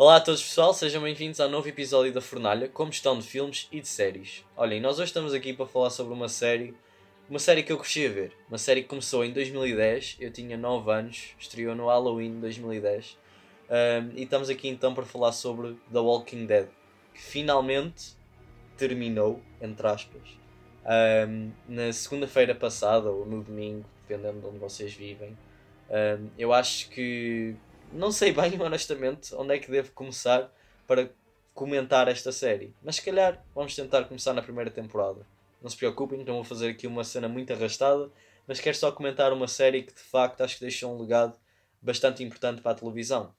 Olá a todos pessoal, sejam bem-vindos ao novo episódio da Fornalha, como estão de filmes e de séries. Olhem, nós hoje estamos aqui para falar sobre uma série, uma série que eu cresci a ver. Uma série que começou em 2010, eu tinha 9 anos, estreou no Halloween de 2010. Um, e estamos aqui então para falar sobre The Walking Dead, que finalmente terminou, entre aspas, um, na segunda-feira passada ou no domingo, dependendo de onde vocês vivem. Um, eu acho que não sei bem, honestamente, onde é que devo começar para comentar esta série. Mas se calhar vamos tentar começar na primeira temporada. Não se preocupem, então vou fazer aqui uma cena muito arrastada, mas quero só comentar uma série que de facto acho que deixou um legado bastante importante para a televisão.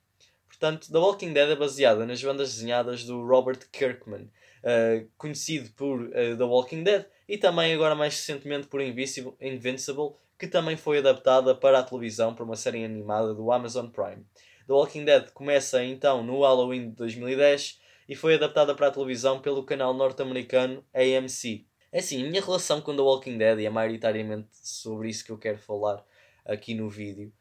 Portanto, The Walking Dead é baseada nas bandas desenhadas do Robert Kirkman, uh, conhecido por uh, The Walking Dead e também agora mais recentemente por Invincible, que também foi adaptada para a televisão por uma série animada do Amazon Prime. The Walking Dead começa então no Halloween de 2010 e foi adaptada para a televisão pelo canal norte-americano AMC. É assim, a minha relação com The Walking Dead, e é maioritariamente sobre isso que eu quero falar aqui no vídeo,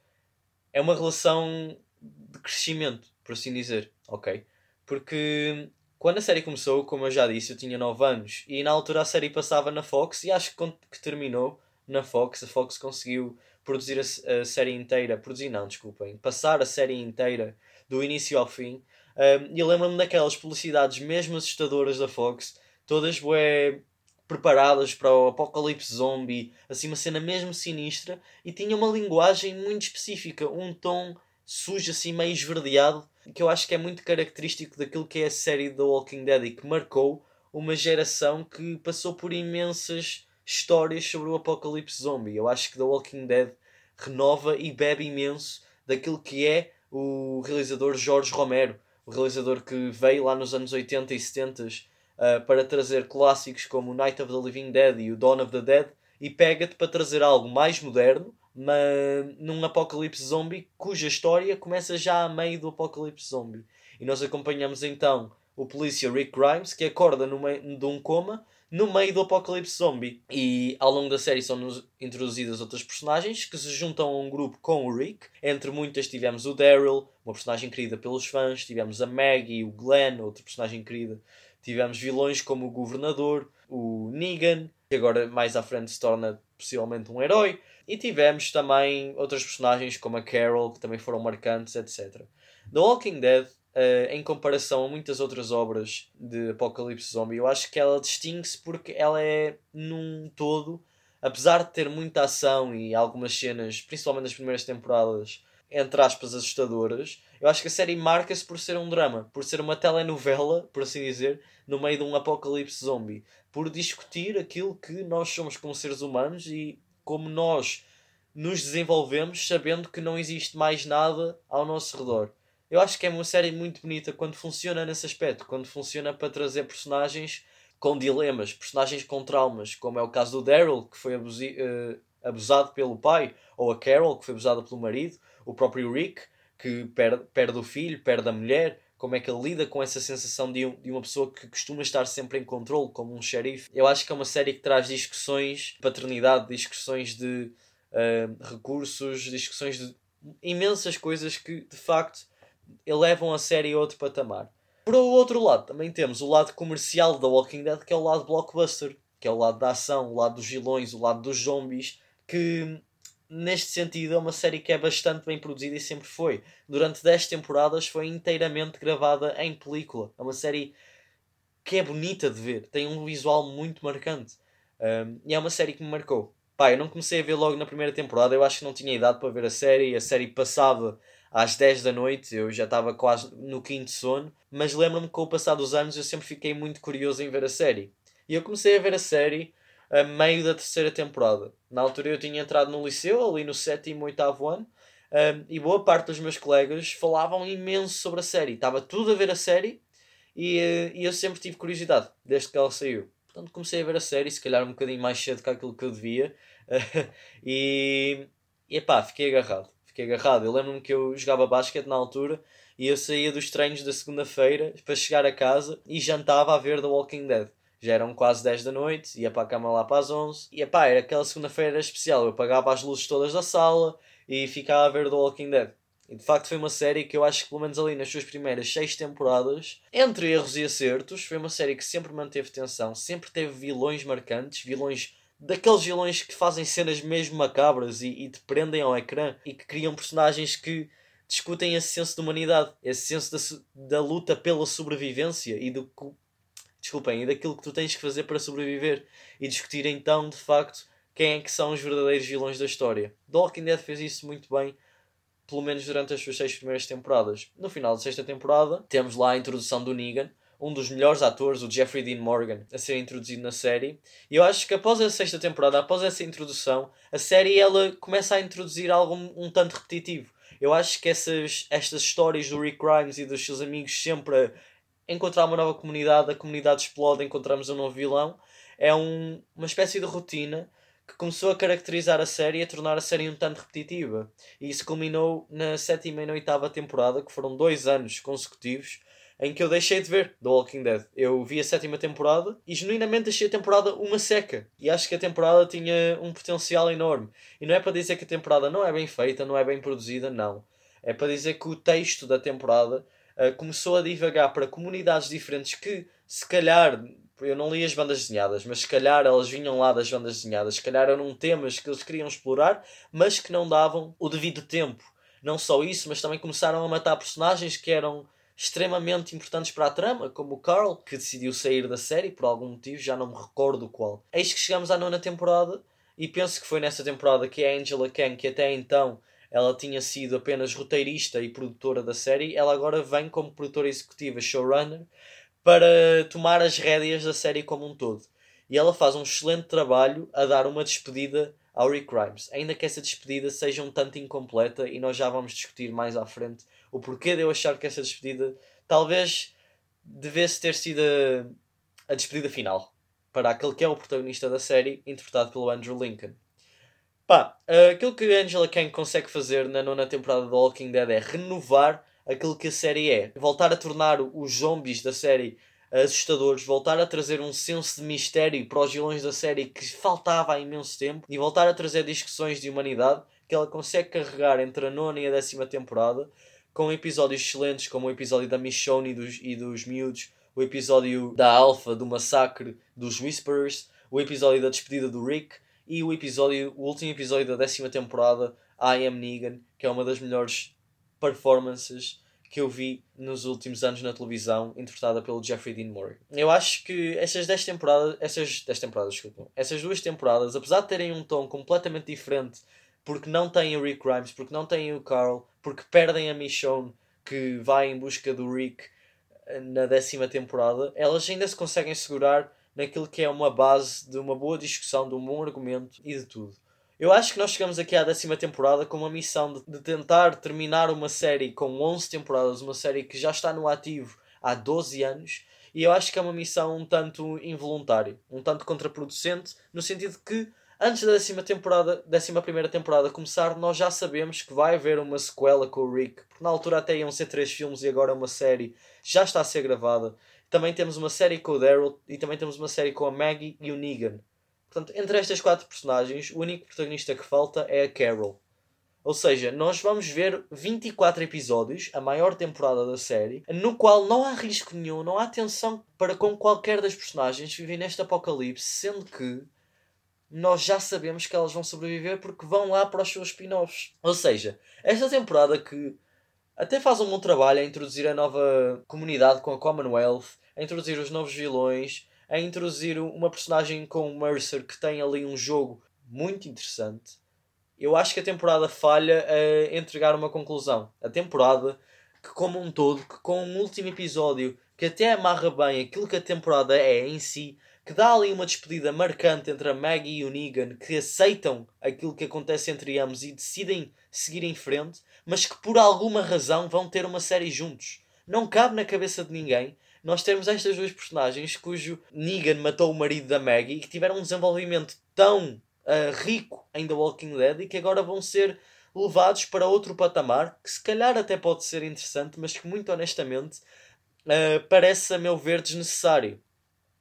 é uma relação de crescimento, por assim dizer, ok? Porque quando a série começou, como eu já disse, eu tinha 9 anos e na altura a série passava na Fox e acho que terminou na Fox. A Fox conseguiu produzir a, a, série inteira, produzir não, desculpem, passar a série inteira do início ao fim. Um, e lembro-me daquelas publicidades mesmo assustadoras da Fox, todas bué, preparadas para o apocalipse zombie, assim uma cena mesmo sinistra, e tinha uma linguagem muito específica, um tom sujo assim meio esverdeado, que eu acho que é muito característico daquilo que é a série The Walking Dead e que marcou uma geração que passou por imensas histórias sobre o apocalipse zombie. Eu acho que The Walking Dead renova e bebe imenso daquilo que é o realizador Jorge Romero, o realizador que veio lá nos anos 80 e 70 uh, para trazer clássicos como Night of the Living Dead e o Dawn of the Dead e pega-te para trazer algo mais moderno, mas num apocalipse zombie cuja história começa já a meio do apocalipse zombie. E nós acompanhamos então o polícia Rick Grimes que acorda meio de um coma no meio do apocalipse zombie. E ao longo da série são introduzidas outras personagens que se juntam a um grupo com o Rick. Entre muitas tivemos o Daryl, uma personagem querida pelos fãs, tivemos a Maggie, o Glenn, outra personagem querida. Tivemos vilões como o Governador, o Negan, que agora mais à frente se torna possivelmente um herói. E tivemos também outras personagens como a Carol, que também foram marcantes, etc. The Walking Dead Uh, em comparação a muitas outras obras de Apocalipse Zombie, eu acho que ela distingue-se porque ela é, num todo, apesar de ter muita ação e algumas cenas, principalmente nas primeiras temporadas, entre aspas, assustadoras, eu acho que a série marca-se por ser um drama, por ser uma telenovela, por assim dizer, no meio de um apocalipse zombie, por discutir aquilo que nós somos como seres humanos e como nós nos desenvolvemos sabendo que não existe mais nada ao nosso redor eu acho que é uma série muito bonita quando funciona nesse aspecto, quando funciona para trazer personagens com dilemas, personagens com traumas, como é o caso do Daryl, que foi uh, abusado pelo pai, ou a Carol, que foi abusada pelo marido, o próprio Rick, que perde, perde o filho, perde a mulher, como é que ele lida com essa sensação de, de uma pessoa que costuma estar sempre em controle, como um xerife. Eu acho que é uma série que traz discussões de paternidade, discussões de uh, recursos, discussões de imensas coisas que de facto elevam a série a outro patamar. Por outro lado, também temos o lado comercial da Walking Dead, que é o lado blockbuster, que é o lado da ação, o lado dos vilões, o lado dos zombies, que neste sentido é uma série que é bastante bem produzida e sempre foi. Durante 10 temporadas foi inteiramente gravada em película. É uma série que é bonita de ver, tem um visual muito marcante. Um, e é uma série que me marcou. Pá, eu não comecei a ver logo na primeira temporada, eu acho que não tinha idade para ver a série, a série passava às 10 da noite, eu já estava quase no quinto sono, mas lembro-me que com o passar dos anos eu sempre fiquei muito curioso em ver a série. E eu comecei a ver a série a meio da terceira temporada. Na altura eu tinha entrado no liceu, ali no sétimo, oitavo ano, um, e boa parte dos meus colegas falavam imenso sobre a série. Estava tudo a ver a série e, uh, e eu sempre tive curiosidade, desde que ela saiu. Portanto comecei a ver a série, se calhar um bocadinho mais cedo que aquilo que eu devia, e, e pá, fiquei agarrado fiquei agarrado. Eu lembro-me que eu jogava basquete na altura e eu saía dos treinos da segunda-feira para chegar a casa e jantava a ver The Walking Dead. Já eram quase 10 da noite, ia para a cama lá para as 11. E pá, era aquela segunda-feira especial. Eu apagava as luzes todas da sala e ficava a ver The Walking Dead. E de facto foi uma série que eu acho que, pelo menos ali nas suas primeiras seis temporadas, entre erros e acertos, foi uma série que sempre manteve tensão, sempre teve vilões marcantes, vilões daqueles vilões que fazem cenas mesmo macabras e, e te prendem ao ecrã e que criam personagens que discutem esse senso de humanidade, esse senso da, da luta pela sobrevivência e do desculpem, e daquilo que tu tens que fazer para sobreviver e discutir então de facto quem é que são os verdadeiros vilões da história. The Walking Dead fez isso muito bem, pelo menos durante as suas seis primeiras temporadas. No final da sexta temporada, temos lá a introdução do Negan, um dos melhores atores, o Jeffrey Dean Morgan, a ser introduzido na série. E eu acho que após a sexta temporada, após essa introdução, a série ela começa a introduzir algo um, tanto repetitivo. Eu acho que essas, estas histórias do Rick Grimes e dos seus amigos sempre a encontrar uma nova comunidade, a comunidade explode, encontramos um novo vilão, é um, uma espécie de rotina que começou a caracterizar a série e a tornar a série um tanto repetitiva. E isso culminou na sétima e na oitava temporada, que foram dois anos consecutivos em que eu deixei de ver The Walking Dead. Eu vi a sétima temporada e genuinamente achei a temporada uma seca. E acho que a temporada tinha um potencial enorme. E não é para dizer que a temporada não é bem feita, não é bem produzida, não. É para dizer que o texto da temporada uh, começou a divagar para comunidades diferentes que, se calhar, eu não li as bandas desenhadas, mas se calhar elas vinham lá das bandas desenhadas, se calhar eram temas que eles queriam explorar, mas que não davam o devido tempo. Não só isso, mas também começaram a matar personagens que eram extremamente importantes para a trama, como o Carl, que decidiu sair da série por algum motivo, já não me recordo qual. Eis que chegamos à nona temporada e penso que foi nessa temporada que a Angela Kang, que até então ela tinha sido apenas roteirista e produtora da série, ela agora vem como produtora executiva, showrunner, para tomar as rédeas da série como um todo. E ela faz um excelente trabalho a dar uma despedida ao Rick Grimes, ainda que essa despedida seja um tanto incompleta e nós já vamos discutir mais à frente o porquê de eu achar que essa despedida talvez devesse ter sido a, a despedida final para aquele que é o protagonista da série, interpretado pelo Andrew Lincoln. Pá, aquilo que a Angela Kang consegue fazer na nona temporada do Walking Dead é renovar aquilo que a série é. Voltar a tornar os zombies da série assustadores, voltar a trazer um senso de mistério para os vilões da série que faltava há imenso tempo e voltar a trazer discussões de humanidade que ela consegue carregar entre a nona e a décima temporada com episódios excelentes como o episódio da Michonne e dos, e dos miúdos, o episódio da Alpha, do massacre dos Whisperers, o episódio da despedida do Rick e o episódio, o último episódio da décima temporada, I Am Negan, que é uma das melhores performances que eu vi nos últimos anos na televisão, interpretada pelo Jeffrey Dean Morgan. Eu acho que essas 10 temporadas, essas 10 temporadas, desculpa, essas duas temporadas, apesar de terem um tom completamente diferente porque não têm o Rick Grimes, porque não têm o Carl, porque perdem a Michonne que vai em busca do Rick eh, na décima temporada, elas ainda se conseguem segurar naquilo que é uma base de uma boa discussão, de um bom argumento e de tudo. Eu acho que nós chegamos aqui à décima temporada com uma missão de, de tentar terminar uma série com 11 temporadas, uma série que já está no ativo há 12 anos, e eu acho que é uma missão um tanto involuntária, um tanto contraproducente, no sentido que antes da décima temporada, décima primeira temporada começar, nós já sabemos que vai haver uma sequela com o Rick, porque na altura até iam ser três filmes e agora uma série, já está a ser gravada. Também temos uma série com o Daryl e também temos uma série com a Maggie e o Negan. Portanto, entre estas quatro personagens, o único protagonista que falta é a Carol. Ou seja, nós vamos ver 24 episódios, a maior temporada da série, no qual não há risco nenhum, não há tensão para com qualquer das personagens viver neste apocalipse, sendo que nós já sabemos que elas vão sobreviver porque vão lá para os seus spin-offs. Ou seja, esta temporada que até faz um bom trabalho a introduzir a nova comunidade com a Commonwealth, a introduzir os novos vilões, a introduzir uma personagem com o Mercer que tem ali um jogo muito interessante. Eu acho que a temporada falha a entregar uma conclusão. A temporada, que como um todo, que com um último episódio que até amarra bem aquilo que a temporada é em si, que dá ali uma despedida marcante entre a Maggie e o Negan, que aceitam aquilo que acontece entre ambos e decidem seguir em frente, mas que por alguma razão vão ter uma série juntos. Não cabe na cabeça de ninguém nós temos estas duas personagens cujo Negan matou o marido da Maggie e que tiveram um desenvolvimento tão uh, rico em The Walking Dead e que agora vão ser levados para outro patamar que se calhar até pode ser interessante, mas que muito honestamente uh, parece a meu ver desnecessário.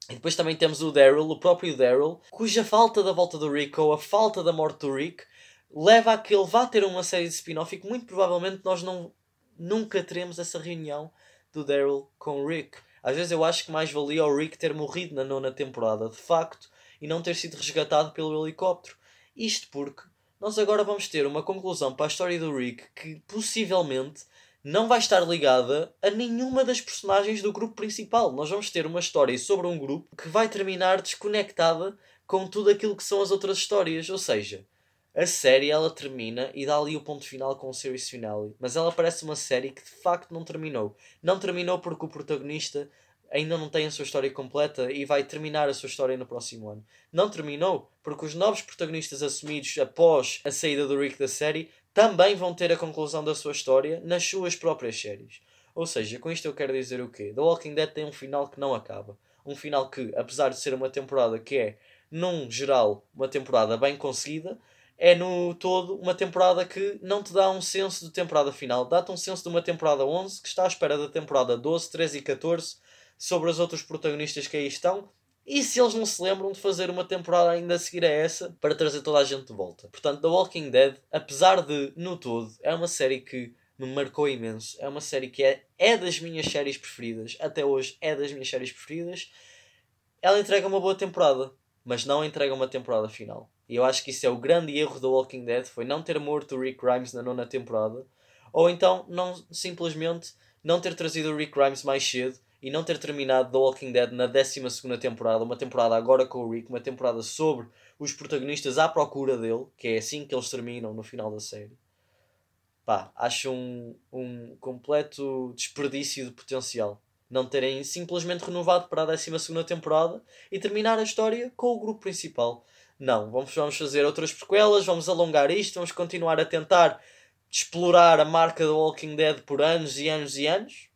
E depois também temos o Daryl, o próprio Daryl, cuja falta da volta do Rick ou a falta da morte do Rick leva a que ele vá ter uma série de spin-off e que muito provavelmente nós não, nunca teremos essa reunião do Daryl com o Rick. Às vezes eu acho que mais valia o Rick ter morrido na nona temporada, de facto, e não ter sido resgatado pelo helicóptero. Isto porque nós agora vamos ter uma conclusão para a história do Rick que possivelmente não vai estar ligada a nenhuma das personagens do grupo principal. Nós vamos ter uma história sobre um grupo que vai terminar desconectada com tudo aquilo que são as outras histórias. Ou seja, a série ela termina e dá ali o ponto final com o series finale. Mas ela parece uma série que de facto não terminou. Não terminou porque o protagonista ainda não tem a sua história completa e vai terminar a sua história no próximo ano. Não terminou porque os novos protagonistas assumidos após a saída do Rick da série também vão ter a conclusão da sua história nas suas próprias séries. Ou seja, com isto eu quero dizer o quê? The Walking Dead tem um final que não acaba. Um final que, apesar de ser uma temporada que é, num geral, uma temporada bem conseguida, é no todo uma temporada que não te dá um senso de temporada final. Dá-te um senso de uma temporada 11 que está à espera da temporada 12, 13 e 14 sobre os outros protagonistas que aí estão e se eles não se lembram de fazer uma temporada ainda a seguir a essa para trazer toda a gente de volta. Portanto, The Walking Dead, apesar de, no todo, é uma série que me marcou imenso. É uma série que é, é das minhas séries preferidas. Até hoje é das minhas séries preferidas. Ela entrega uma boa temporada, mas não entrega uma temporada final. E eu acho que isso é o grande erro do Walking Dead, foi não ter morto o Rick Grimes na nona temporada. Ou então, não, simplesmente, não ter trazido o Rick Grimes mais cedo e não ter terminado The Walking Dead na 12 temporada, uma temporada agora com o Rick, uma temporada sobre os protagonistas à procura dele, que é assim que eles terminam no final da série. Pá, acho um, um completo desperdício de potencial. Não terem simplesmente renovado para a 12 temporada e terminar a história com o grupo principal. Não, vamos, vamos fazer outras prequelas, vamos alongar isto, vamos continuar a tentar explorar a marca do Walking Dead por anos e anos e anos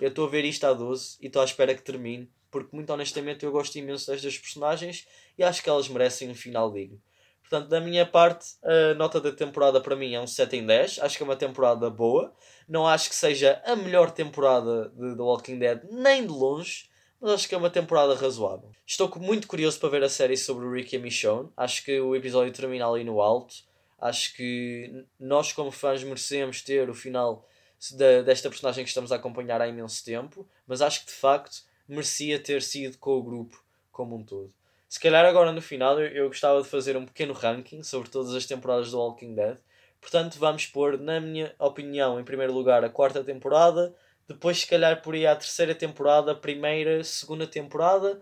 eu estou a ver isto há 12 e estou à espera que termine, porque muito honestamente eu gosto imenso destas personagens e acho que elas merecem um final digno. Portanto, da minha parte, a nota da temporada para mim é um 7 em 10. Acho que é uma temporada boa. Não acho que seja a melhor temporada de The Walking Dead, nem de longe, mas acho que é uma temporada razoável. Estou muito curioso para ver a série sobre o Rick e a Michonne. Acho que o episódio termina ali no alto. Acho que nós, como fãs, merecemos ter o final da, desta personagem que estamos a acompanhar há imenso tempo, mas acho que de facto merecia ter sido com o grupo como um todo. Se calhar agora no final eu, eu gostava de fazer um pequeno ranking sobre todas as temporadas do Walking Dead. Portanto, vamos pôr, na minha opinião, em primeiro lugar a quarta temporada, depois se calhar por aí a terceira temporada, primeira, segunda temporada,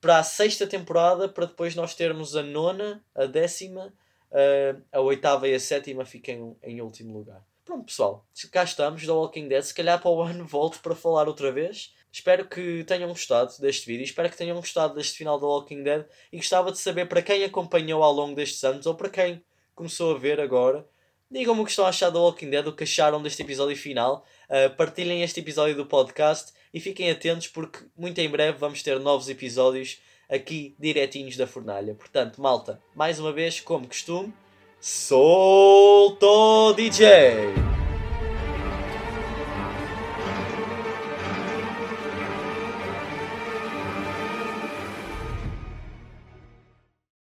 para a sexta temporada, para depois nós termos a nona, a décima, a, a oitava e a sétima fiquem em último lugar. Pronto, pessoal, cá estamos da Walking Dead. Se calhar para o ano volto para falar outra vez. Espero que tenham gostado deste vídeo. Espero que tenham gostado deste final da Walking Dead. E gostava de saber para quem acompanhou ao longo destes anos ou para quem começou a ver agora. Digam-me o que estão a achar da Walking Dead, o que acharam deste episódio final. Uh, partilhem este episódio do podcast e fiquem atentos porque muito em breve vamos ter novos episódios aqui diretinhos da fornalha. Portanto, malta, mais uma vez, como costume, soltou DJ!